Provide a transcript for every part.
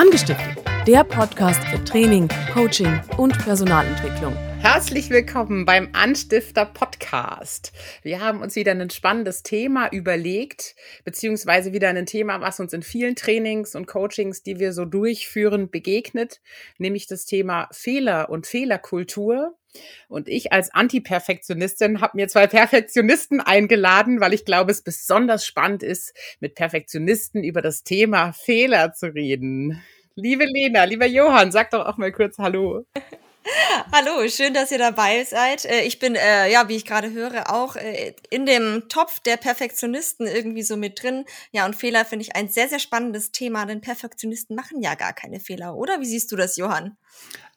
Angestiftet, der Podcast für Training, Coaching und Personalentwicklung. Herzlich willkommen beim Anstifter Podcast. Wir haben uns wieder ein spannendes Thema überlegt, beziehungsweise wieder ein Thema, was uns in vielen Trainings und Coachings, die wir so durchführen, begegnet, nämlich das Thema Fehler und Fehlerkultur. Und ich als Anti-Perfektionistin habe mir zwei Perfektionisten eingeladen, weil ich glaube, es besonders spannend ist, mit Perfektionisten über das Thema Fehler zu reden. Liebe Lena, lieber Johann, sag doch auch mal kurz Hallo. Hallo, schön, dass ihr dabei seid. Äh, ich bin, äh, ja, wie ich gerade höre, auch äh, in dem Topf der Perfektionisten irgendwie so mit drin. Ja, und Fehler finde ich ein sehr, sehr spannendes Thema, denn Perfektionisten machen ja gar keine Fehler, oder? Wie siehst du das, Johann?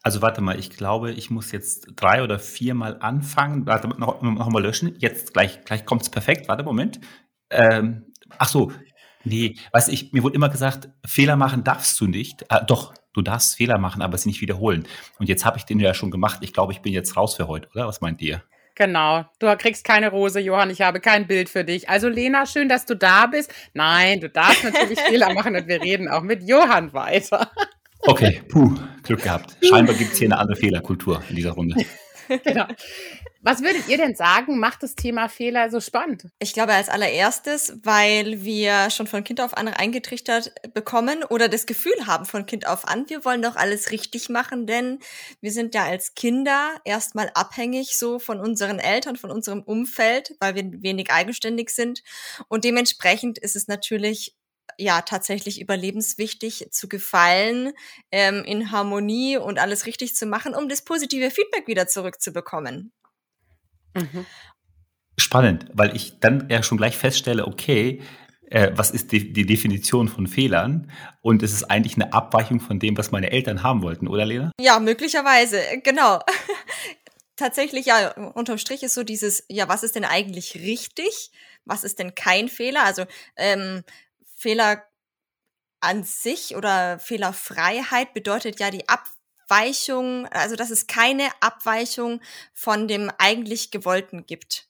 Also warte mal, ich glaube, ich muss jetzt drei oder viermal anfangen. Warte, noch, noch mal löschen. Jetzt gleich, gleich kommt's perfekt. Warte, Moment. Ähm, ach so, nee, weiß ich, mir wurde immer gesagt, Fehler machen darfst du nicht. Äh, doch, du darfst Fehler machen, aber sie nicht wiederholen. Und jetzt habe ich den ja schon gemacht. Ich glaube, ich bin jetzt raus für heute, oder? Was meint ihr? Genau. Du kriegst keine Rose, Johann. Ich habe kein Bild für dich. Also, Lena, schön, dass du da bist. Nein, du darfst natürlich Fehler machen und wir reden auch mit Johann weiter. Okay, puh, Glück gehabt. Scheinbar gibt es hier eine andere Fehlerkultur in dieser Runde. genau. Was würdet ihr denn sagen, macht das Thema Fehler so spannend? Ich glaube als allererstes, weil wir schon von Kind auf an eingetrichtert bekommen oder das Gefühl haben von Kind auf an, wir wollen doch alles richtig machen, denn wir sind ja als Kinder erstmal abhängig so von unseren Eltern, von unserem Umfeld, weil wir wenig eigenständig sind. Und dementsprechend ist es natürlich ja tatsächlich überlebenswichtig zu gefallen, ähm, in Harmonie und alles richtig zu machen, um das positive Feedback wieder zurückzubekommen. Mhm. Spannend, weil ich dann ja schon gleich feststelle, okay, äh, was ist die, die, Definition von Fehlern? Und es ist eigentlich eine Abweichung von dem, was meine Eltern haben wollten, oder Lena? Ja, möglicherweise, genau. Tatsächlich, ja, unterm Strich ist so dieses, ja, was ist denn eigentlich richtig? Was ist denn kein Fehler? Also ähm, Fehler an sich oder Fehlerfreiheit bedeutet ja die Ab Abweichung, also dass es keine Abweichung von dem eigentlich Gewollten gibt.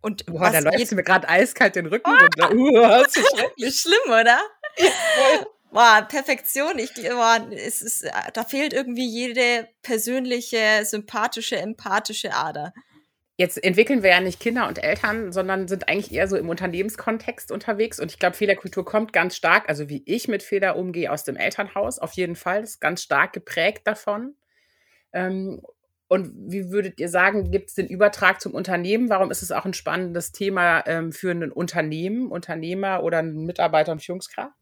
Und Boah, da läuft mir gerade eiskalt den Rücken oh, runter. Uh, das ist schrecklich. Schlimm, oder? Boah, Perfektion, ich boah, es ist, da fehlt irgendwie jede persönliche, sympathische, empathische Ader. Jetzt entwickeln wir ja nicht Kinder und Eltern, sondern sind eigentlich eher so im Unternehmenskontext unterwegs. Und ich glaube, Fehlerkultur kommt ganz stark, also wie ich mit Fehler umgehe, aus dem Elternhaus auf jeden Fall. Ist ganz stark geprägt davon. Ähm, und wie würdet ihr sagen, gibt es den Übertrag zum Unternehmen? Warum ist es auch ein spannendes Thema ähm, für ein Unternehmen, Unternehmer oder einen Mitarbeiter und Führungskraft?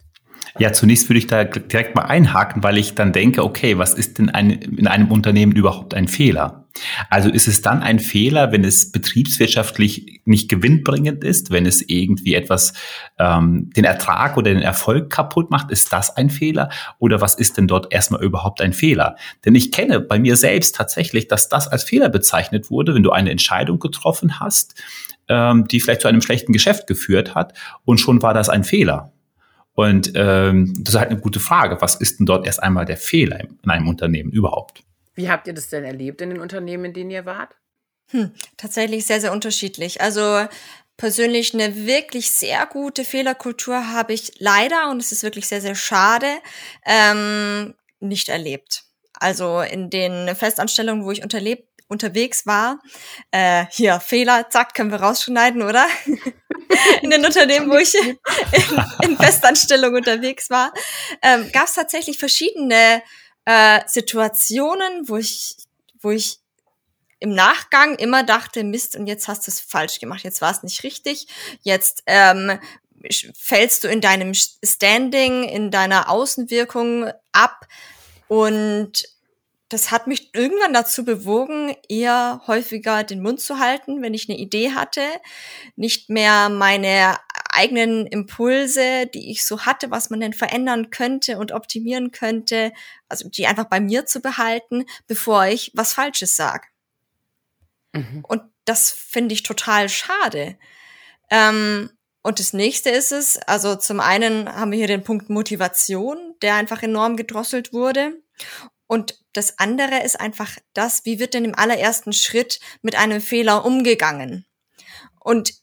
Ja, zunächst würde ich da direkt mal einhaken, weil ich dann denke, okay, was ist denn ein, in einem Unternehmen überhaupt ein Fehler? Also ist es dann ein Fehler, wenn es betriebswirtschaftlich nicht gewinnbringend ist, wenn es irgendwie etwas ähm, den Ertrag oder den Erfolg kaputt macht, ist das ein Fehler? Oder was ist denn dort erstmal überhaupt ein Fehler? Denn ich kenne bei mir selbst tatsächlich, dass das als Fehler bezeichnet wurde, wenn du eine Entscheidung getroffen hast, ähm, die vielleicht zu einem schlechten Geschäft geführt hat und schon war das ein Fehler. Und ähm, das ist halt eine gute Frage. Was ist denn dort erst einmal der Fehler in einem Unternehmen überhaupt? Wie habt ihr das denn erlebt in den Unternehmen, in denen ihr wart? Hm, tatsächlich sehr, sehr unterschiedlich. Also persönlich eine wirklich sehr gute Fehlerkultur habe ich leider, und es ist wirklich sehr, sehr schade, ähm, nicht erlebt. Also in den Festanstellungen, wo ich unterlebt, unterwegs war, äh, hier Fehler, zack, können wir rausschneiden, oder? in den Unternehmen, wo ich in, in Festanstellung unterwegs war, ähm, gab es tatsächlich verschiedene äh, Situationen, wo ich, wo ich im Nachgang immer dachte, Mist, und jetzt hast du es falsch gemacht, jetzt war es nicht richtig, jetzt ähm, fällst du in deinem Standing, in deiner Außenwirkung ab. Und das hat mich irgendwann dazu bewogen, eher häufiger den Mund zu halten, wenn ich eine Idee hatte, nicht mehr meine eigenen Impulse, die ich so hatte, was man denn verändern könnte und optimieren könnte, also die einfach bei mir zu behalten, bevor ich was Falsches sage. Mhm. Und das finde ich total schade. Ähm, und das nächste ist es, also zum einen haben wir hier den Punkt Motivation, der einfach enorm gedrosselt wurde. Und das andere ist einfach das, wie wird denn im allerersten Schritt mit einem Fehler umgegangen? Und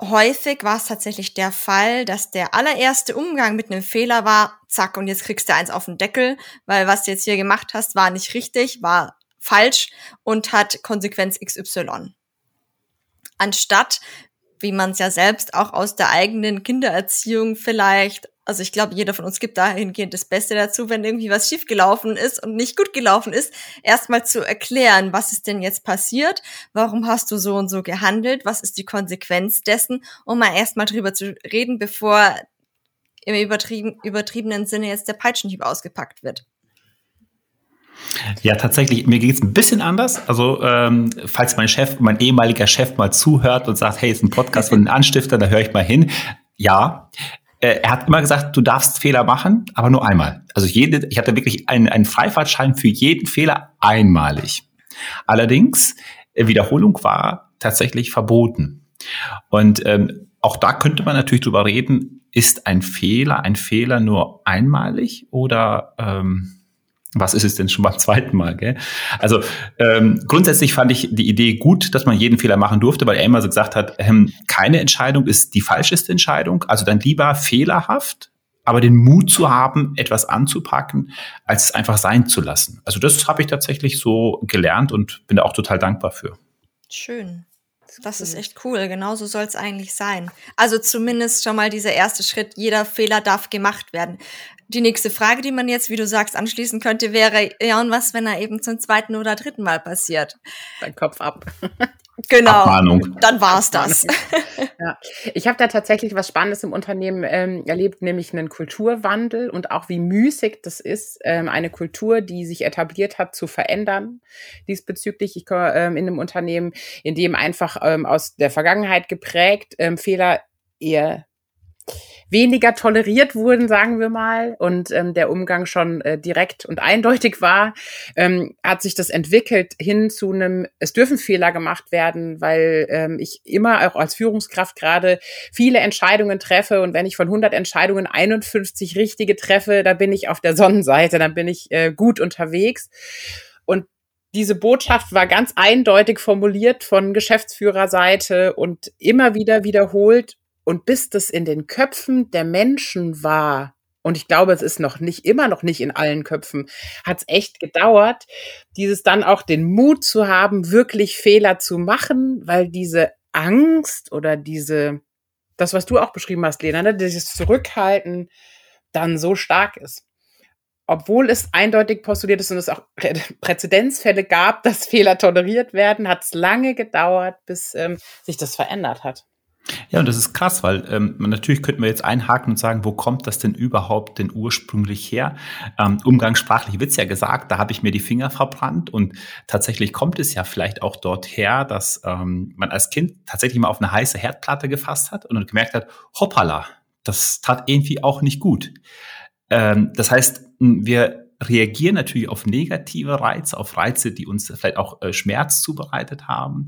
häufig war es tatsächlich der Fall, dass der allererste Umgang mit einem Fehler war, zack, und jetzt kriegst du eins auf den Deckel, weil was du jetzt hier gemacht hast, war nicht richtig, war falsch und hat Konsequenz XY. Anstatt, wie man es ja selbst auch aus der eigenen Kindererziehung vielleicht also ich glaube, jeder von uns gibt dahingehend das Beste dazu, wenn irgendwie was schiefgelaufen ist und nicht gut gelaufen ist, erstmal zu erklären, was ist denn jetzt passiert, warum hast du so und so gehandelt, was ist die Konsequenz dessen, um mal erstmal drüber zu reden, bevor im übertrieben, übertriebenen Sinne jetzt der Peitschenhieb ausgepackt wird. Ja, tatsächlich, mir geht es ein bisschen anders. Also, ähm, falls mein Chef, mein ehemaliger Chef mal zuhört und sagt, hey, ist ein Podcast von den Anstiftern, da höre ich mal hin. Ja, er hat immer gesagt, du darfst Fehler machen, aber nur einmal. Also jede, ich hatte wirklich einen, einen Freifahrtschein für jeden Fehler einmalig. Allerdings, äh, Wiederholung war tatsächlich verboten. Und ähm, auch da könnte man natürlich drüber reden, ist ein Fehler ein Fehler nur einmalig oder ähm, was ist es denn schon beim zweiten Mal? Gell? Also ähm, grundsätzlich fand ich die Idee gut, dass man jeden Fehler machen durfte, weil er immer so gesagt hat, ähm, keine Entscheidung ist die falscheste Entscheidung. Also dann lieber fehlerhaft, aber den Mut zu haben, etwas anzupacken, als es einfach sein zu lassen. Also das habe ich tatsächlich so gelernt und bin da auch total dankbar für. Schön. Das ist echt cool. Genauso soll es eigentlich sein. Also zumindest schon mal dieser erste Schritt. Jeder Fehler darf gemacht werden die nächste Frage, die man jetzt, wie du sagst, anschließen könnte, wäre, ja, und was, wenn er eben zum zweiten oder dritten Mal passiert? Dein Kopf ab. Genau. Abmahnung. Dann war's das. ja. Ich habe da tatsächlich was Spannendes im Unternehmen ähm, erlebt, nämlich einen Kulturwandel und auch wie müßig das ist, ähm, eine Kultur, die sich etabliert hat, zu verändern. Diesbezüglich, ich komme ähm, in einem Unternehmen, in dem einfach ähm, aus der Vergangenheit geprägt ähm, Fehler eher weniger toleriert wurden, sagen wir mal, und ähm, der Umgang schon äh, direkt und eindeutig war, ähm, hat sich das entwickelt hin zu einem, es dürfen Fehler gemacht werden, weil ähm, ich immer auch als Führungskraft gerade viele Entscheidungen treffe. Und wenn ich von 100 Entscheidungen 51 richtige treffe, da bin ich auf der Sonnenseite, dann bin ich äh, gut unterwegs. Und diese Botschaft war ganz eindeutig formuliert von Geschäftsführerseite und immer wieder wiederholt und bis das in den Köpfen der Menschen war, und ich glaube, es ist noch nicht, immer noch nicht in allen Köpfen, hat es echt gedauert, dieses dann auch den Mut zu haben, wirklich Fehler zu machen, weil diese Angst oder diese, das, was du auch beschrieben hast, Lena, ne, dieses Zurückhalten dann so stark ist. Obwohl es eindeutig postuliert ist und es auch Präzedenzfälle gab, dass Fehler toleriert werden, hat es lange gedauert, bis ähm, sich das verändert hat. Ja, und das ist krass, weil ähm, natürlich könnten wir jetzt einhaken und sagen, wo kommt das denn überhaupt denn ursprünglich her? Ähm, umgangssprachlich wird's ja gesagt, da habe ich mir die Finger verbrannt und tatsächlich kommt es ja vielleicht auch dort her, dass ähm, man als Kind tatsächlich mal auf eine heiße Herdplatte gefasst hat und gemerkt hat, hoppala, das tat irgendwie auch nicht gut. Ähm, das heißt, wir reagieren natürlich auf negative Reize, auf Reize, die uns vielleicht auch äh, Schmerz zubereitet haben,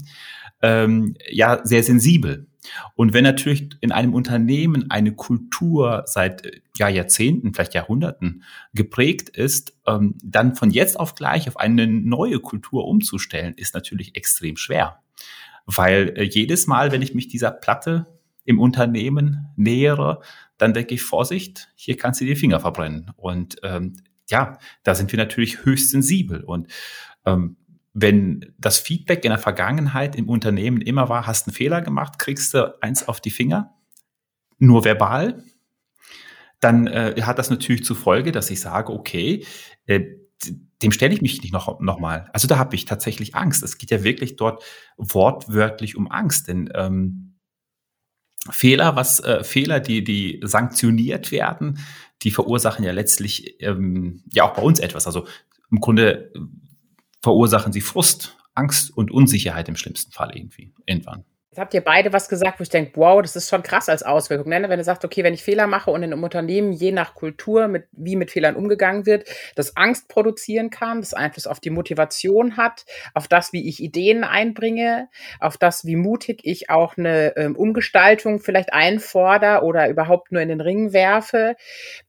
ähm, ja, sehr sensibel. Und wenn natürlich in einem Unternehmen eine Kultur seit ja, Jahrzehnten, vielleicht Jahrhunderten geprägt ist, ähm, dann von jetzt auf gleich auf eine neue Kultur umzustellen, ist natürlich extrem schwer. Weil äh, jedes Mal, wenn ich mich dieser Platte im Unternehmen nähere, dann denke ich, Vorsicht, hier kannst du die Finger verbrennen. Und ähm, ja, da sind wir natürlich höchst sensibel. Und ähm, wenn das Feedback in der Vergangenheit im Unternehmen immer war, hast einen Fehler gemacht, kriegst du eins auf die Finger, nur verbal, dann äh, hat das natürlich zur Folge, dass ich sage, okay, äh, dem stelle ich mich nicht noch, noch. Also da habe ich tatsächlich Angst. Es geht ja wirklich dort wortwörtlich um Angst, denn ähm, Fehler, was äh, Fehler, die die sanktioniert werden, die verursachen ja letztlich ähm, ja auch bei uns etwas. Also im Grunde verursachen sie Frust, Angst und Unsicherheit im schlimmsten Fall irgendwie, irgendwann. Jetzt habt ihr beide was gesagt, wo ich denke, wow, das ist schon krass als Auswirkung. Ne? Wenn du sagst, okay, wenn ich Fehler mache und in einem Unternehmen je nach Kultur, mit, wie mit Fehlern umgegangen wird, das Angst produzieren kann, das Einfluss auf die Motivation hat, auf das, wie ich Ideen einbringe, auf das, wie mutig ich auch eine ähm, Umgestaltung vielleicht einfordere oder überhaupt nur in den Ring werfe,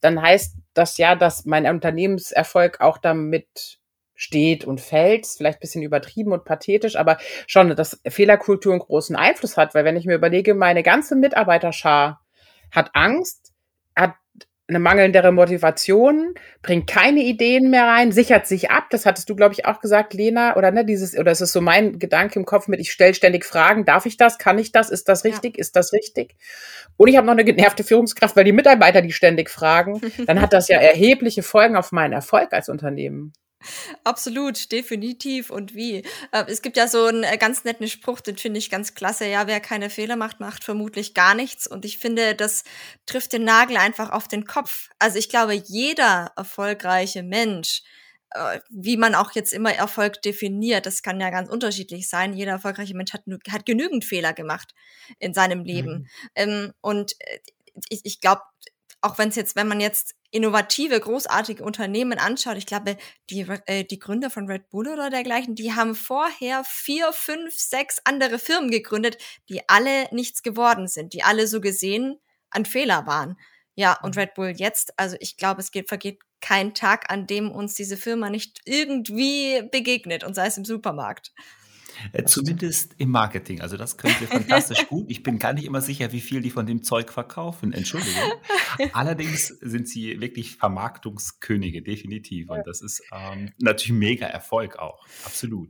dann heißt das ja, dass mein Unternehmenserfolg auch damit steht und fällt. Vielleicht ein bisschen übertrieben und pathetisch, aber schon, dass Fehlerkultur einen großen Einfluss hat, weil wenn ich mir überlege, meine ganze Mitarbeiterschar hat Angst, hat eine mangelndere Motivation, bringt keine Ideen mehr rein, sichert sich ab. Das hattest du, glaube ich, auch gesagt, Lena, oder ne, dieses, oder es ist so mein Gedanke im Kopf mit, ich stelle ständig Fragen, darf ich das, kann ich das, ist das richtig, ja. ist das richtig? Und ich habe noch eine genervte Führungskraft, weil die Mitarbeiter die ständig fragen, dann hat das ja erhebliche Folgen auf meinen Erfolg als Unternehmen. Absolut, definitiv und wie. Äh, es gibt ja so einen äh, ganz netten Spruch, den finde ich ganz klasse. Ja, wer keine Fehler macht, macht vermutlich gar nichts. Und ich finde, das trifft den Nagel einfach auf den Kopf. Also ich glaube, jeder erfolgreiche Mensch, äh, wie man auch jetzt immer Erfolg definiert, das kann ja ganz unterschiedlich sein. Jeder erfolgreiche Mensch hat, hat genügend Fehler gemacht in seinem Leben. Mhm. Ähm, und ich, ich glaube, auch wenn es jetzt, wenn man jetzt innovative, großartige Unternehmen anschaut, ich glaube, die, äh, die Gründer von Red Bull oder dergleichen, die haben vorher vier, fünf, sechs andere Firmen gegründet, die alle nichts geworden sind, die alle so gesehen ein Fehler waren. Ja, und mhm. Red Bull jetzt, also ich glaube, es geht, vergeht kein Tag, an dem uns diese Firma nicht irgendwie begegnet, und sei es im Supermarkt. Äh, zumindest im Marketing. Also das können sie fantastisch gut. Ich bin gar nicht immer sicher, wie viel die von dem Zeug verkaufen. Entschuldigung. Allerdings sind sie wirklich Vermarktungskönige, definitiv. Und das ist ähm, natürlich mega Erfolg auch. Absolut.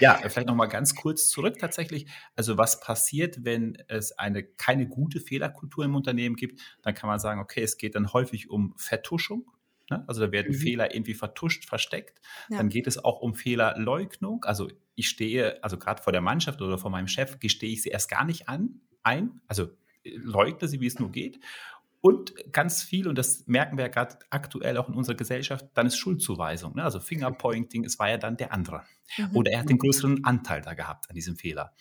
Ja, vielleicht nochmal ganz kurz zurück tatsächlich. Also was passiert, wenn es eine keine gute Fehlerkultur im Unternehmen gibt? Dann kann man sagen, okay, es geht dann häufig um Vertuschung. Ne? Also da werden mhm. Fehler irgendwie vertuscht, versteckt. Ja. Dann geht es auch um Fehlerleugnung. Also ich stehe, also gerade vor der Mannschaft oder vor meinem Chef, gestehe ich sie erst gar nicht an, ein. Also äh, leugne sie, wie es nur geht. Und ganz viel, und das merken wir ja gerade aktuell auch in unserer Gesellschaft, dann ist Schuldzuweisung. Ne? Also Fingerpointing, es war ja dann der andere. Mhm. Oder er hat den größeren Anteil da gehabt an diesem Fehler.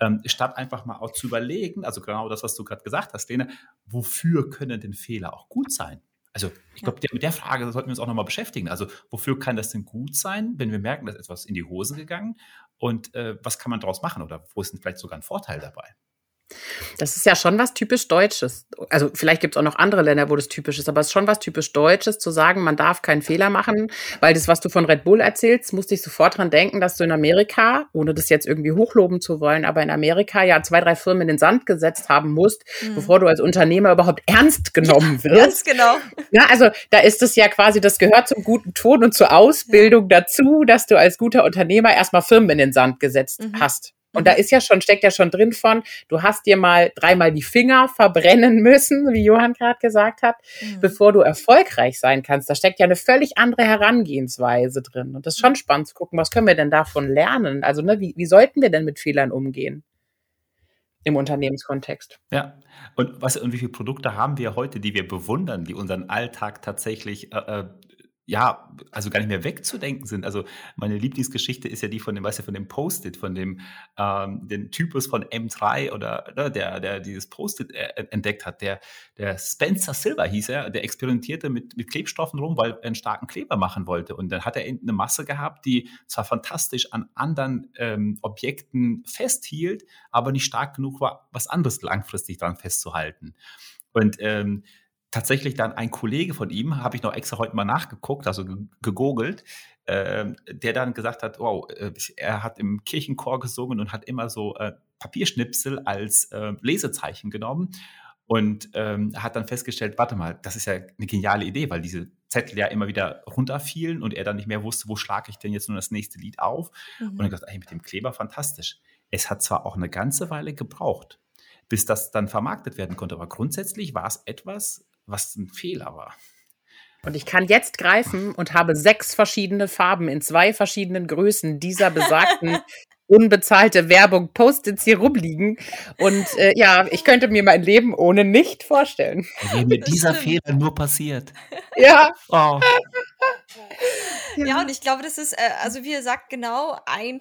Ähm, statt einfach mal auch zu überlegen, also genau das, was du gerade gesagt hast, Lene, wofür können denn Fehler auch gut sein? Also ich glaube, mit der Frage sollten wir uns auch nochmal beschäftigen. Also wofür kann das denn gut sein, wenn wir merken, dass etwas in die Hose gegangen und äh, was kann man daraus machen oder wo ist denn vielleicht sogar ein Vorteil dabei? Das ist ja schon was typisch Deutsches. Also vielleicht gibt es auch noch andere Länder, wo das typisch ist, aber es ist schon was typisch Deutsches, zu sagen, man darf keinen Fehler machen, weil das, was du von Red Bull erzählst, musste ich sofort dran denken, dass du in Amerika, ohne das jetzt irgendwie hochloben zu wollen, aber in Amerika ja zwei, drei Firmen in den Sand gesetzt haben musst, mhm. bevor du als Unternehmer überhaupt ernst genommen wirst. Ganz genau. Ja, also da ist es ja quasi, das gehört zum guten Ton und zur Ausbildung dazu, dass du als guter Unternehmer erstmal Firmen in den Sand gesetzt mhm. hast. Und da ist ja schon, steckt ja schon drin von, du hast dir mal dreimal die Finger verbrennen müssen, wie Johann gerade gesagt hat, mhm. bevor du erfolgreich sein kannst. Da steckt ja eine völlig andere Herangehensweise drin. Und das ist schon spannend zu gucken, was können wir denn davon lernen? Also, ne, wie, wie sollten wir denn mit Fehlern umgehen? Im Unternehmenskontext. Ja. Und was und wie viele Produkte haben wir heute, die wir bewundern, die unseren Alltag tatsächlich äh, äh ja, also gar nicht mehr wegzudenken sind. Also meine Lieblingsgeschichte ist ja die von dem, weißt du, von dem Post-it, von dem ähm, den Typus von M3 oder ne, der, der dieses Post-it äh, entdeckt hat. Der, der Spencer Silver hieß er, der experimentierte mit, mit Klebstoffen rum, weil er einen starken Kleber machen wollte. Und dann hat er eine Masse gehabt, die zwar fantastisch an anderen ähm, Objekten festhielt, aber nicht stark genug war, was anderes langfristig dran festzuhalten. Und ähm, tatsächlich dann ein Kollege von ihm, habe ich noch extra heute mal nachgeguckt, also gegoogelt, äh, der dann gesagt hat, wow, äh, er hat im Kirchenchor gesungen und hat immer so äh, Papierschnipsel als äh, Lesezeichen genommen und ähm, hat dann festgestellt, warte mal, das ist ja eine geniale Idee, weil diese Zettel ja immer wieder runterfielen und er dann nicht mehr wusste, wo schlage ich denn jetzt nur das nächste Lied auf. Mhm. Und er gesagt, ey, mit dem Kleber fantastisch. Es hat zwar auch eine ganze Weile gebraucht, bis das dann vermarktet werden konnte, aber grundsätzlich war es etwas, was ein Fehler war. Und ich kann jetzt greifen und habe sechs verschiedene Farben in zwei verschiedenen Größen dieser besagten unbezahlte Werbung Post-its hier rumliegen. Und äh, ja, ich könnte mir mein Leben ohne nicht vorstellen. Wenn mir dieser Fehler nur passiert. Ja. Oh. Ja, und ich glaube, das ist, äh, also wie ihr sagt, genau ein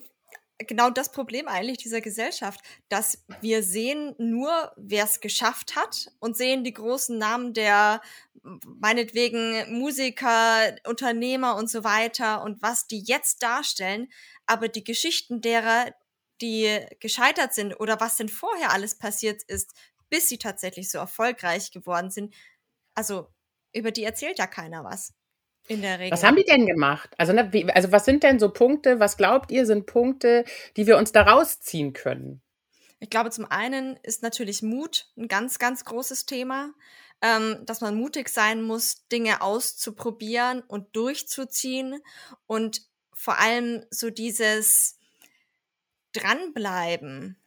genau das Problem eigentlich dieser Gesellschaft, dass wir sehen nur, wer es geschafft hat und sehen die großen Namen der meinetwegen Musiker, Unternehmer und so weiter und was die jetzt darstellen, aber die Geschichten derer, die gescheitert sind oder was denn vorher alles passiert ist, bis sie tatsächlich so erfolgreich geworden sind, also über die erzählt ja keiner was. In der Regel. Was haben die denn gemacht? Also, ne, wie, also was sind denn so Punkte, was glaubt ihr, sind Punkte, die wir uns da rausziehen können? Ich glaube, zum einen ist natürlich Mut ein ganz, ganz großes Thema, ähm, dass man mutig sein muss, Dinge auszuprobieren und durchzuziehen und vor allem so dieses Dranbleiben,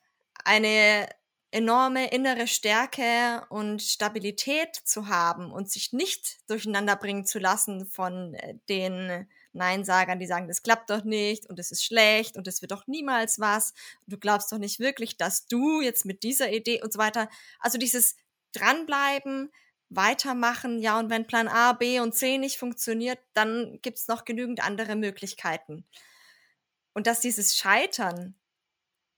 eine enorme innere Stärke und Stabilität zu haben und sich nicht durcheinander bringen zu lassen von äh, den Neinsagern, die sagen, das klappt doch nicht und es ist schlecht und es wird doch niemals was. Du glaubst doch nicht wirklich, dass du jetzt mit dieser Idee und so weiter. Also dieses Dranbleiben, weitermachen, ja, und wenn Plan A, B und C nicht funktioniert, dann gibt's noch genügend andere Möglichkeiten. Und dass dieses Scheitern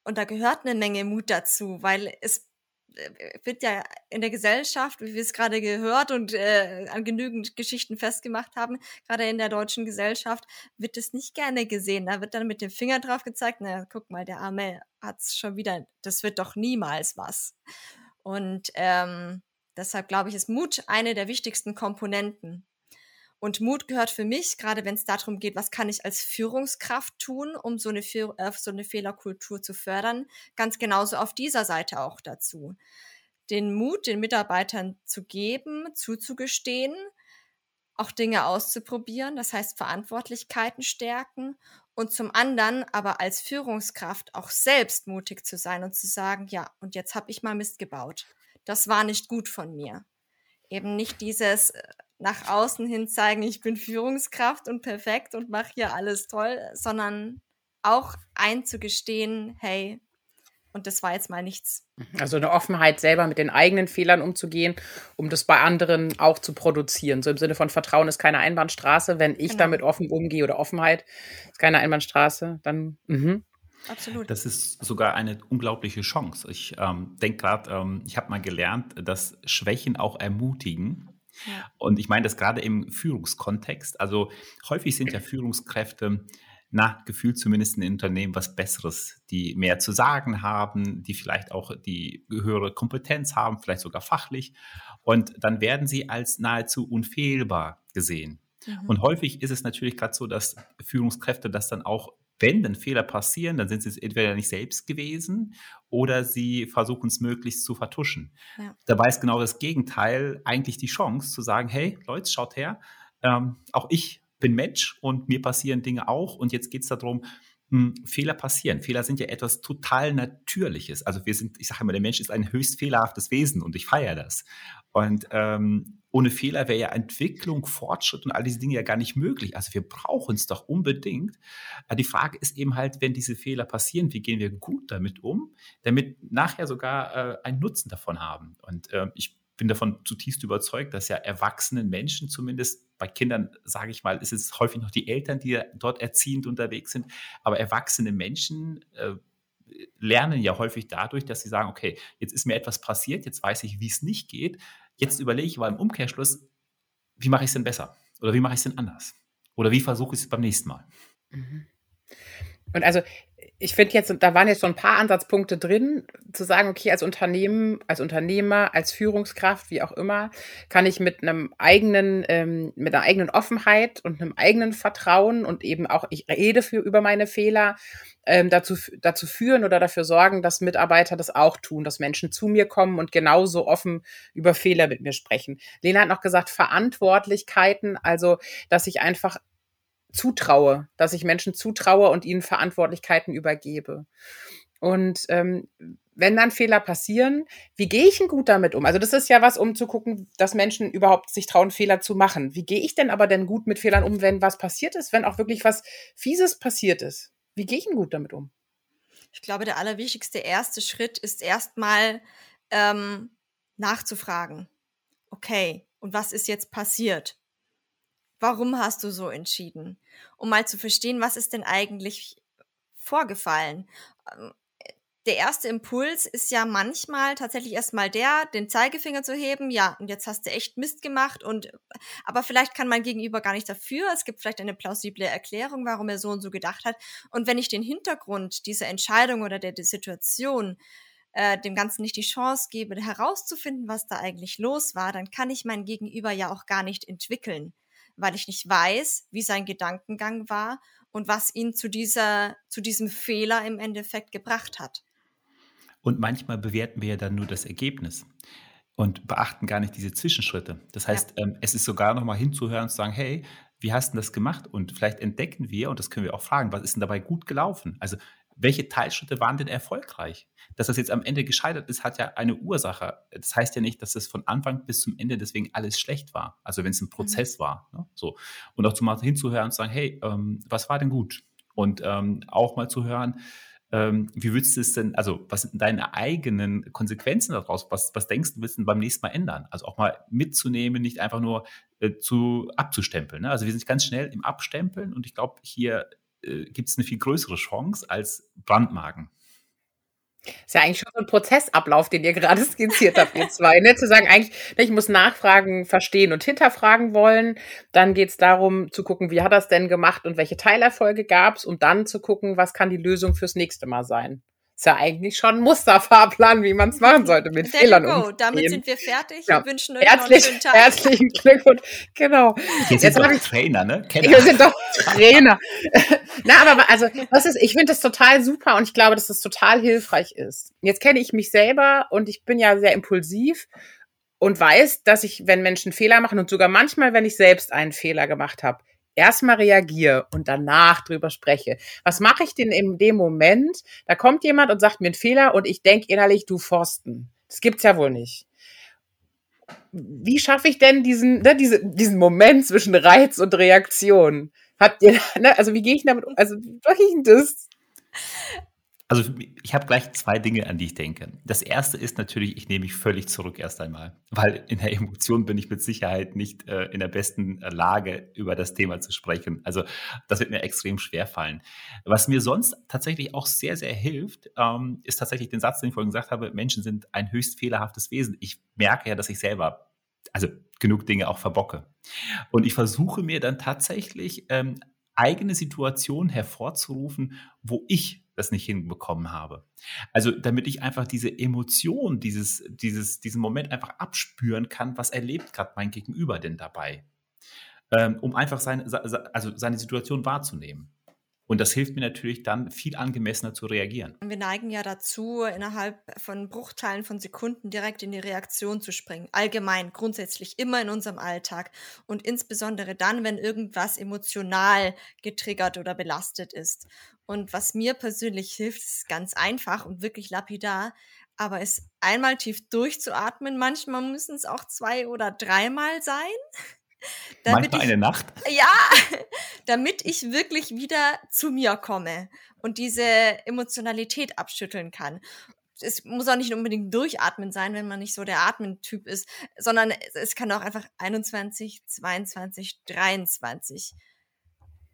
und da gehört eine Menge Mut dazu, weil es äh, wird ja in der Gesellschaft, wie wir es gerade gehört und äh, an genügend Geschichten festgemacht haben, gerade in der deutschen Gesellschaft, wird es nicht gerne gesehen. Da wird dann mit dem Finger drauf gezeigt, naja, guck mal, der Arme hat's schon wieder, das wird doch niemals was. Und ähm, deshalb glaube ich, ist Mut eine der wichtigsten Komponenten. Und Mut gehört für mich, gerade wenn es darum geht, was kann ich als Führungskraft tun, um so eine, äh, so eine Fehlerkultur zu fördern, ganz genauso auf dieser Seite auch dazu. Den Mut den Mitarbeitern zu geben, zuzugestehen, auch Dinge auszuprobieren, das heißt Verantwortlichkeiten stärken und zum anderen aber als Führungskraft auch selbst mutig zu sein und zu sagen, ja, und jetzt habe ich mal Mist gebaut. Das war nicht gut von mir. Eben nicht dieses äh, nach außen hin zeigen, ich bin Führungskraft und perfekt und mache hier alles toll, sondern auch einzugestehen, hey, und das war jetzt mal nichts. Also eine Offenheit, selber mit den eigenen Fehlern umzugehen, um das bei anderen auch zu produzieren. So im Sinne von Vertrauen ist keine Einbahnstraße. Wenn ich genau. damit offen umgehe oder Offenheit ist keine Einbahnstraße, dann. Mhm. Absolut. Das ist sogar eine unglaubliche Chance. Ich ähm, denke gerade, ähm, ich habe mal gelernt, dass Schwächen auch ermutigen. Und ich meine das gerade im Führungskontext. Also häufig sind ja Führungskräfte na, gefühlt zumindest in Unternehmen was Besseres, die mehr zu sagen haben, die vielleicht auch die höhere Kompetenz haben, vielleicht sogar fachlich. Und dann werden sie als nahezu unfehlbar gesehen. Mhm. Und häufig ist es natürlich gerade so, dass Führungskräfte das dann auch wenn dann Fehler passieren, dann sind sie es entweder nicht selbst gewesen oder sie versuchen es möglichst zu vertuschen. Ja. Dabei ist genau das Gegenteil eigentlich die Chance zu sagen, hey Leute, schaut her, ähm, auch ich bin Mensch und mir passieren Dinge auch und jetzt geht es darum, hm, Fehler passieren. Fehler sind ja etwas total Natürliches. Also wir sind, ich sage immer, der Mensch ist ein höchst fehlerhaftes Wesen und ich feiere das. Und ähm, ohne Fehler wäre ja Entwicklung, Fortschritt und all diese Dinge ja gar nicht möglich. Also wir brauchen es doch unbedingt. Aber die Frage ist eben halt, wenn diese Fehler passieren, wie gehen wir gut damit um, damit nachher sogar äh, einen Nutzen davon haben. Und äh, ich bin davon zutiefst überzeugt, dass ja erwachsenen Menschen zumindest bei Kindern, sage ich mal, ist es häufig noch die Eltern, die dort erziehend unterwegs sind, aber erwachsene Menschen äh, lernen ja häufig dadurch, dass sie sagen, okay, jetzt ist mir etwas passiert, jetzt weiß ich, wie es nicht geht, jetzt überlege ich aber im Umkehrschluss, wie mache ich es denn besser? Oder wie mache ich es denn anders? Oder wie versuche ich es beim nächsten Mal? Mhm. Und also ich finde jetzt, da waren jetzt schon ein paar Ansatzpunkte drin, zu sagen, okay, als Unternehmen, als Unternehmer, als Führungskraft, wie auch immer, kann ich mit einem eigenen, ähm, mit einer eigenen Offenheit und einem eigenen Vertrauen und eben auch, ich rede für über meine Fehler, ähm, dazu, dazu führen oder dafür sorgen, dass Mitarbeiter das auch tun, dass Menschen zu mir kommen und genauso offen über Fehler mit mir sprechen. Lena hat noch gesagt, Verantwortlichkeiten, also, dass ich einfach zutraue, dass ich Menschen zutraue und ihnen Verantwortlichkeiten übergebe. Und ähm, wenn dann Fehler passieren, wie gehe ich denn gut damit um? Also das ist ja was, um zu gucken, dass Menschen überhaupt sich trauen, Fehler zu machen. Wie gehe ich denn aber denn gut mit Fehlern um, wenn was passiert ist, wenn auch wirklich was Fieses passiert ist? Wie gehe ich denn gut damit um? Ich glaube, der allerwichtigste erste Schritt ist erstmal ähm, nachzufragen. Okay, und was ist jetzt passiert? warum hast du so entschieden? Um mal zu verstehen, was ist denn eigentlich vorgefallen? Der erste Impuls ist ja manchmal tatsächlich erstmal der, den Zeigefinger zu heben, ja, und jetzt hast du echt Mist gemacht und aber vielleicht kann mein Gegenüber gar nicht dafür. Es gibt vielleicht eine plausible Erklärung, warum er so und so gedacht hat. Und wenn ich den Hintergrund dieser Entscheidung oder der, der Situation äh, dem Ganzen nicht die Chance gebe, herauszufinden, was da eigentlich los war, dann kann ich mein Gegenüber ja auch gar nicht entwickeln weil ich nicht weiß, wie sein Gedankengang war und was ihn zu dieser, zu diesem Fehler im Endeffekt gebracht hat. Und manchmal bewerten wir ja dann nur das Ergebnis und beachten gar nicht diese Zwischenschritte. Das heißt, ja. ähm, es ist sogar nochmal hinzuhören und zu sagen, hey, wie hast du das gemacht? Und vielleicht entdecken wir, und das können wir auch fragen, was ist denn dabei gut gelaufen? Also welche Teilschritte waren denn erfolgreich? Dass das jetzt am Ende gescheitert ist, hat ja eine Ursache. Das heißt ja nicht, dass es von Anfang bis zum Ende deswegen alles schlecht war. Also wenn es ein. Prozess mhm. war. Ne? So. Und auch zu mal hinzuhören und zu sagen, hey, ähm, was war denn gut? Und ähm, auch mal zu hören, ähm, wie würdest du es denn, also was sind deine eigenen Konsequenzen daraus? Was, was denkst du, willst du beim nächsten Mal ändern? Also auch mal mitzunehmen, nicht einfach nur äh, zu abzustempeln. Ne? Also wir sind ganz schnell im Abstempeln und ich glaube, hier äh, gibt es eine viel größere Chance als Brandmarken. Ist ja eigentlich schon so ein Prozessablauf, den ihr gerade skizziert habt, ihr zwei. Ne? Zu sagen, eigentlich, ne, ich muss nachfragen, verstehen und hinterfragen wollen. Dann geht es darum zu gucken, wie hat es denn gemacht und welche Teilerfolge gab es, um dann zu gucken, was kann die Lösung fürs nächste Mal sein ist ja eigentlich schon ein Musterfahrplan, wie man es machen sollte mit There Fehlern. Go. Damit sind wir fertig. Ja. Wir wünschen euch Herzlich, noch einen Tag. Herzlichen Glückwunsch. Genau. Wir sind doch Trainer, ne? Kenner. Wir sind doch Trainer. Na, aber also, was ist, ich finde das total super und ich glaube, dass das total hilfreich ist. Jetzt kenne ich mich selber und ich bin ja sehr impulsiv und weiß, dass ich, wenn Menschen Fehler machen und sogar manchmal, wenn ich selbst einen Fehler gemacht habe, erstmal reagiere und danach drüber spreche. Was mache ich denn in dem Moment? Da kommt jemand und sagt mir einen Fehler und ich denke innerlich, du Forsten. Das gibt's ja wohl nicht. Wie schaffe ich denn diesen, ne, diese, diesen Moment zwischen Reiz und Reaktion? Habt ihr, ne, also wie gehe ich damit um? Also, wie mache ich denn das? Also ich habe gleich zwei Dinge, an die ich denke. Das erste ist natürlich, ich nehme mich völlig zurück erst einmal, weil in der Emotion bin ich mit Sicherheit nicht äh, in der besten äh, Lage, über das Thema zu sprechen. Also das wird mir extrem schwer fallen. Was mir sonst tatsächlich auch sehr, sehr hilft, ähm, ist tatsächlich den Satz, den ich vorhin gesagt habe, Menschen sind ein höchst fehlerhaftes Wesen. Ich merke ja, dass ich selber, also genug Dinge auch verbocke. Und ich versuche mir dann tatsächlich ähm, eigene Situationen hervorzurufen, wo ich das nicht hinbekommen habe. Also damit ich einfach diese Emotion, dieses, dieses, diesen Moment einfach abspüren kann, was erlebt gerade mein Gegenüber denn dabei, ähm, um einfach seine, also seine Situation wahrzunehmen. Und das hilft mir natürlich dann, viel angemessener zu reagieren. Wir neigen ja dazu, innerhalb von Bruchteilen von Sekunden direkt in die Reaktion zu springen. Allgemein, grundsätzlich, immer in unserem Alltag. Und insbesondere dann, wenn irgendwas emotional getriggert oder belastet ist. Und was mir persönlich hilft, ist ganz einfach und wirklich lapidar. Aber es einmal tief durchzuatmen, manchmal müssen es auch zwei oder dreimal sein damit Manchmal ich, eine Nacht? Ja, damit ich wirklich wieder zu mir komme und diese Emotionalität abschütteln kann. Es muss auch nicht unbedingt durchatmen sein, wenn man nicht so der Atmentyp ist, sondern es kann auch einfach 21, 22, 23.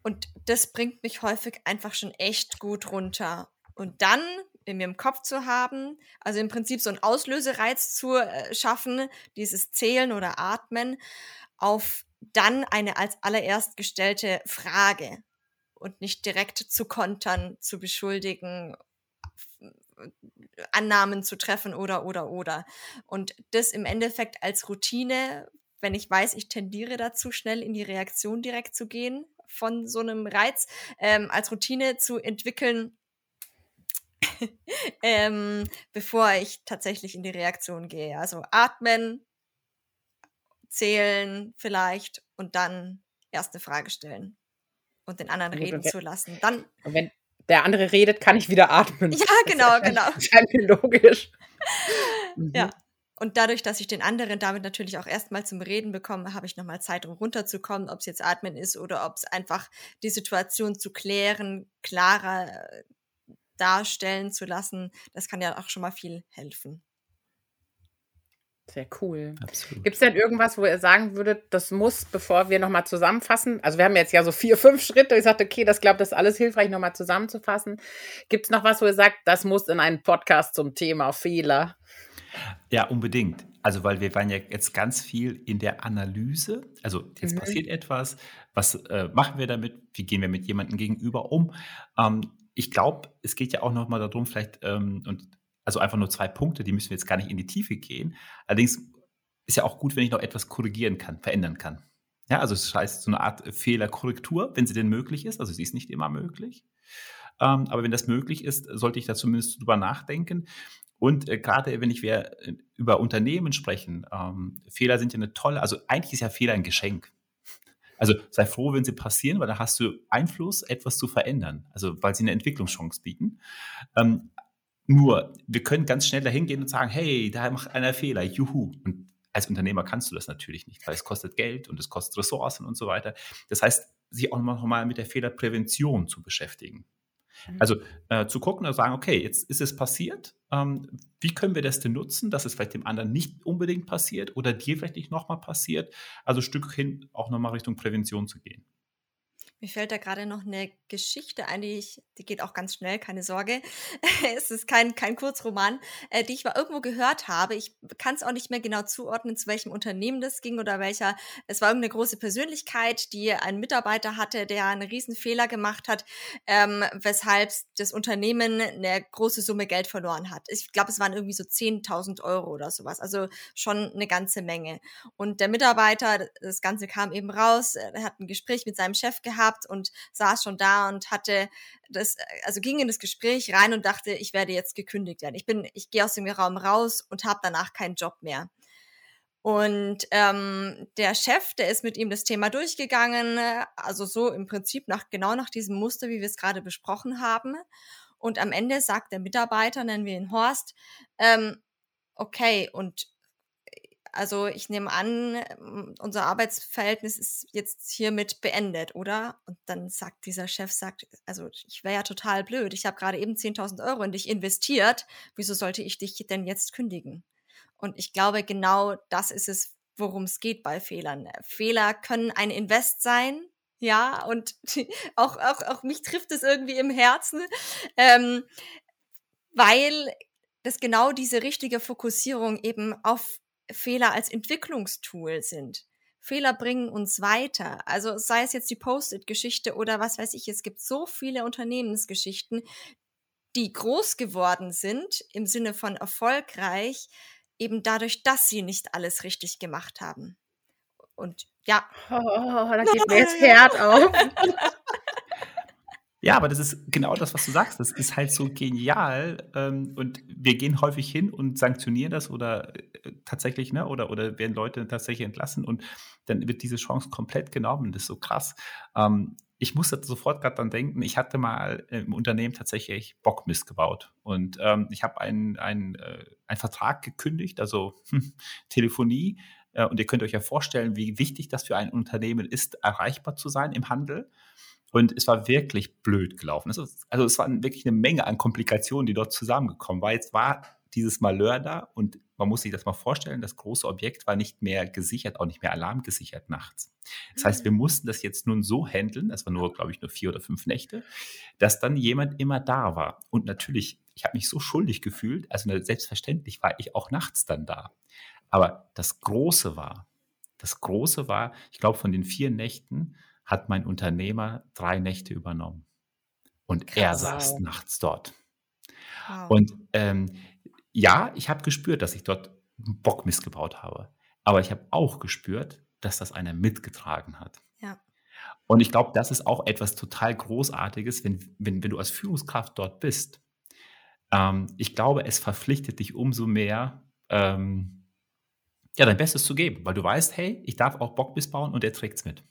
Und das bringt mich häufig einfach schon echt gut runter. Und dann in mir im Kopf zu haben, also im Prinzip so einen Auslösereiz zu äh, schaffen, dieses Zählen oder Atmen, auf dann eine als allererst gestellte Frage und nicht direkt zu kontern, zu beschuldigen, Annahmen zu treffen oder oder oder. Und das im Endeffekt als Routine, wenn ich weiß, ich tendiere dazu, schnell in die Reaktion direkt zu gehen von so einem Reiz, ähm, als Routine zu entwickeln, ähm, bevor ich tatsächlich in die Reaktion gehe. Also atmen, zählen vielleicht und dann erst eine Frage stellen und den anderen reden wenn, zu lassen. Dann wenn der andere redet, kann ich wieder atmen. Ja, genau, genau. Scheint mir logisch. ja. Mhm. Und dadurch, dass ich den anderen damit natürlich auch erstmal zum Reden bekomme, habe ich nochmal Zeit, um runterzukommen, ob es jetzt Atmen ist oder ob es einfach die Situation zu klären, klarer äh, darstellen zu lassen. Das kann ja auch schon mal viel helfen. Sehr cool. Gibt es denn irgendwas, wo ihr sagen würdet, das muss, bevor wir nochmal zusammenfassen? Also wir haben jetzt ja so vier, fünf Schritte. Ich sagte, okay, das glaube, das ist alles hilfreich, nochmal zusammenzufassen. Gibt es noch was, wo ihr sagt, das muss in einen Podcast zum Thema Fehler? Ja, unbedingt. Also, weil wir waren ja jetzt ganz viel in der Analyse. Also, jetzt mhm. passiert etwas. Was äh, machen wir damit? Wie gehen wir mit jemandem gegenüber um? Ähm, ich glaube, es geht ja auch nochmal darum, vielleicht, ähm, und also einfach nur zwei Punkte, die müssen wir jetzt gar nicht in die Tiefe gehen. Allerdings ist ja auch gut, wenn ich noch etwas korrigieren kann, verändern kann. Ja, also das heißt so eine Art Fehlerkorrektur, wenn sie denn möglich ist. Also sie ist nicht immer möglich. Ähm, aber wenn das möglich ist, sollte ich da zumindest drüber nachdenken. Und äh, gerade wenn ich wir äh, über Unternehmen sprechen, ähm, Fehler sind ja eine tolle, also eigentlich ist ja Fehler ein Geschenk. Also sei froh, wenn sie passieren, weil da hast du Einfluss, etwas zu verändern. Also weil sie eine Entwicklungschance bieten. Ähm, nur, wir können ganz schnell dahin gehen und sagen, hey, da macht einer Fehler, juhu. Und als Unternehmer kannst du das natürlich nicht, weil es kostet Geld und es kostet Ressourcen und so weiter. Das heißt, sich auch nochmal mit der Fehlerprävention zu beschäftigen. Mhm. Also äh, zu gucken und sagen, okay, jetzt ist es passiert. Ähm, wie können wir das denn nutzen, dass es vielleicht dem anderen nicht unbedingt passiert oder dir vielleicht nicht nochmal passiert? Also ein Stück hin auch nochmal Richtung Prävention zu gehen. Mir fällt da gerade noch eine Geschichte ein, die ich, die geht auch ganz schnell, keine Sorge. es ist kein, kein Kurzroman, äh, die ich mal irgendwo gehört habe. Ich kann es auch nicht mehr genau zuordnen, zu welchem Unternehmen das ging oder welcher. Es war irgendeine große Persönlichkeit, die einen Mitarbeiter hatte, der einen riesen Fehler gemacht hat, ähm, weshalb das Unternehmen eine große Summe Geld verloren hat. Ich glaube, es waren irgendwie so 10.000 Euro oder sowas. Also schon eine ganze Menge. Und der Mitarbeiter, das Ganze kam eben raus, er hat ein Gespräch mit seinem Chef gehabt gehabt und saß schon da und hatte das, also ging in das Gespräch rein und dachte, ich werde jetzt gekündigt werden. Ich bin, ich gehe aus dem Raum raus und habe danach keinen Job mehr. Und ähm, der Chef, der ist mit ihm das Thema durchgegangen, also so im Prinzip nach genau nach diesem Muster, wie wir es gerade besprochen haben. Und am Ende sagt der Mitarbeiter, nennen wir ihn Horst, ähm, okay, und also ich nehme an, ähm, unser Arbeitsverhältnis ist jetzt hiermit beendet, oder? Und dann sagt dieser Chef, sagt, also ich wäre ja total blöd. Ich habe gerade eben 10.000 Euro in dich investiert. Wieso sollte ich dich denn jetzt kündigen? Und ich glaube, genau das ist es, worum es geht bei Fehlern. Fehler können ein Invest sein, ja, und auch, auch, auch mich trifft es irgendwie im Herzen, ähm, weil das genau diese richtige Fokussierung eben auf Fehler als Entwicklungstool sind. Fehler bringen uns weiter. Also sei es jetzt die Post-it-Geschichte oder was weiß ich, es gibt so viele Unternehmensgeschichten, die groß geworden sind im Sinne von erfolgreich, eben dadurch, dass sie nicht alles richtig gemacht haben. Und ja. Oh, da geht mir jetzt Herd auf. Ja, aber das ist genau das, was du sagst. Das ist halt so genial. Ähm, und wir gehen häufig hin und sanktionieren das oder äh, tatsächlich, ne, oder, oder werden Leute tatsächlich entlassen und dann wird diese Chance komplett genommen. Das ist so krass. Ähm, ich musste sofort gerade dran denken, ich hatte mal im Unternehmen tatsächlich Bockmist gebaut. Und ähm, ich habe einen, einen, äh, einen Vertrag gekündigt, also hm, Telefonie. Äh, und ihr könnt euch ja vorstellen, wie wichtig das für ein Unternehmen ist, erreichbar zu sein im Handel. Und es war wirklich blöd gelaufen. Also, also es war wirklich eine Menge an Komplikationen, die dort zusammengekommen waren. Jetzt war dieses Malheur da und man muss sich das mal vorstellen, das große Objekt war nicht mehr gesichert, auch nicht mehr alarmgesichert nachts. Das heißt, wir mhm. mussten das jetzt nun so handeln, das war nur, glaube ich, nur vier oder fünf Nächte, dass dann jemand immer da war. Und natürlich, ich habe mich so schuldig gefühlt, also selbstverständlich war ich auch nachts dann da. Aber das Große war, das Große war, ich glaube, von den vier Nächten hat mein Unternehmer drei Nächte übernommen. Und Krass. er saß nachts dort. Wow. Und ähm, ja, ich habe gespürt, dass ich dort Bock missgebaut habe. Aber ich habe auch gespürt, dass das einer mitgetragen hat. Ja. Und ich glaube, das ist auch etwas total Großartiges, wenn, wenn, wenn du als Führungskraft dort bist. Ähm, ich glaube, es verpflichtet dich umso mehr, ähm, ja, dein Bestes zu geben, weil du weißt, hey, ich darf auch Bock missbauen und er trägt es mit.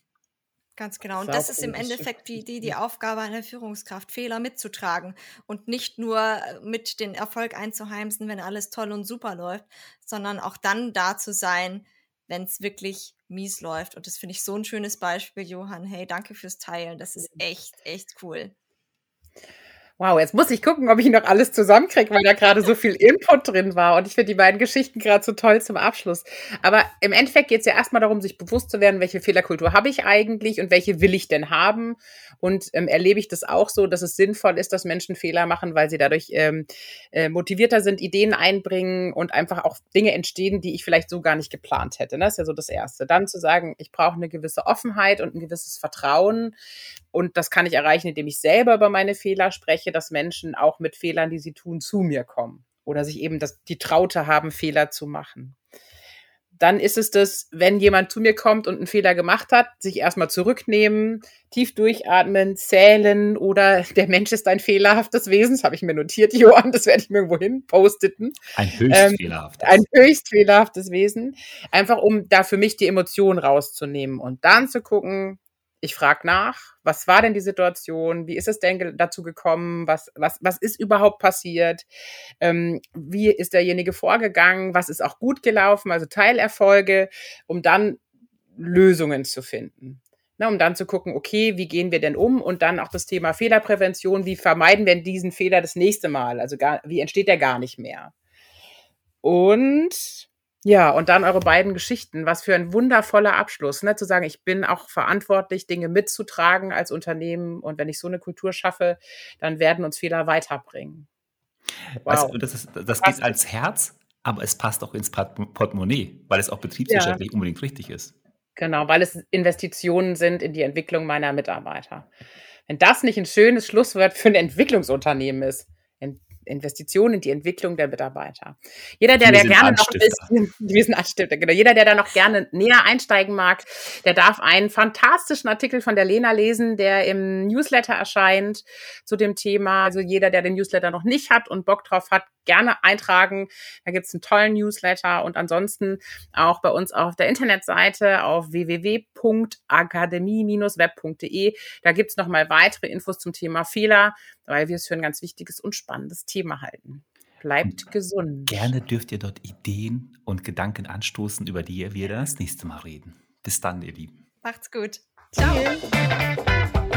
Ganz genau. Und das ist im Endeffekt die, die, die Aufgabe einer Führungskraft, Fehler mitzutragen und nicht nur äh, mit den Erfolg einzuheimsen, wenn alles toll und super läuft, sondern auch dann da zu sein, wenn es wirklich mies läuft. Und das finde ich so ein schönes Beispiel, Johann. Hey, danke fürs Teilen. Das ist echt, echt cool. Wow, jetzt muss ich gucken, ob ich noch alles zusammenkriege, weil da gerade so viel Input drin war. Und ich finde die beiden Geschichten gerade so toll zum Abschluss. Aber im Endeffekt geht es ja erstmal darum, sich bewusst zu werden, welche Fehlerkultur habe ich eigentlich und welche will ich denn haben. Und ähm, erlebe ich das auch so, dass es sinnvoll ist, dass Menschen Fehler machen, weil sie dadurch ähm, äh, motivierter sind, Ideen einbringen und einfach auch Dinge entstehen, die ich vielleicht so gar nicht geplant hätte. Ne? Das ist ja so das Erste. Dann zu sagen, ich brauche eine gewisse Offenheit und ein gewisses Vertrauen. Und das kann ich erreichen, indem ich selber über meine Fehler spreche, dass Menschen auch mit Fehlern, die sie tun, zu mir kommen. Oder sich eben das, die Traute haben, Fehler zu machen dann ist es das, wenn jemand zu mir kommt und einen Fehler gemacht hat, sich erstmal zurücknehmen, tief durchatmen, zählen oder der Mensch ist ein fehlerhaftes Wesen, das habe ich mir notiert, Johann, das werde ich mir irgendwo hin posteten. Ein höchst ähm, fehlerhaftes. Ein höchst fehlerhaftes Wesen. Einfach um da für mich die Emotionen rauszunehmen und dann zu gucken, ich frage nach, was war denn die Situation? Wie ist es denn dazu gekommen? Was, was, was ist überhaupt passiert? Ähm, wie ist derjenige vorgegangen? Was ist auch gut gelaufen? Also Teilerfolge, um dann Lösungen zu finden. Ne, um dann zu gucken, okay, wie gehen wir denn um? Und dann auch das Thema Fehlerprävention. Wie vermeiden wir diesen Fehler das nächste Mal? Also gar, wie entsteht der gar nicht mehr? Und ja, und dann eure beiden Geschichten. Was für ein wundervoller Abschluss, ne? zu sagen, ich bin auch verantwortlich, Dinge mitzutragen als Unternehmen. Und wenn ich so eine Kultur schaffe, dann werden uns Fehler weiterbringen. Wow. Weißt du, das, ist, das geht als Herz, aber es passt auch ins Portemonnaie, weil es auch betriebswirtschaftlich ja. unbedingt richtig ist. Genau, weil es Investitionen sind in die Entwicklung meiner Mitarbeiter. Wenn das nicht ein schönes Schlusswort für ein Entwicklungsunternehmen ist, Investitionen in die Entwicklung der Mitarbeiter. Jeder, der, der gerne noch ein bisschen, wir sind Anstifter, genau. Jeder, der da noch gerne näher einsteigen mag, der darf einen fantastischen Artikel von der Lena lesen, der im Newsletter erscheint zu dem Thema. Also jeder, der den Newsletter noch nicht hat und Bock drauf hat, gerne eintragen. Da gibt's einen tollen Newsletter und ansonsten auch bei uns auf der Internetseite auf www.akademie-web.de. Da gibt's noch mal weitere Infos zum Thema Fehler, weil wir es für ein ganz wichtiges und spannendes Thema halten. Bleibt gesund. Gerne dürft ihr dort Ideen und Gedanken anstoßen, über die wir das nächste Mal reden. Bis dann, ihr Lieben. Macht's gut. Ciao. Ciao.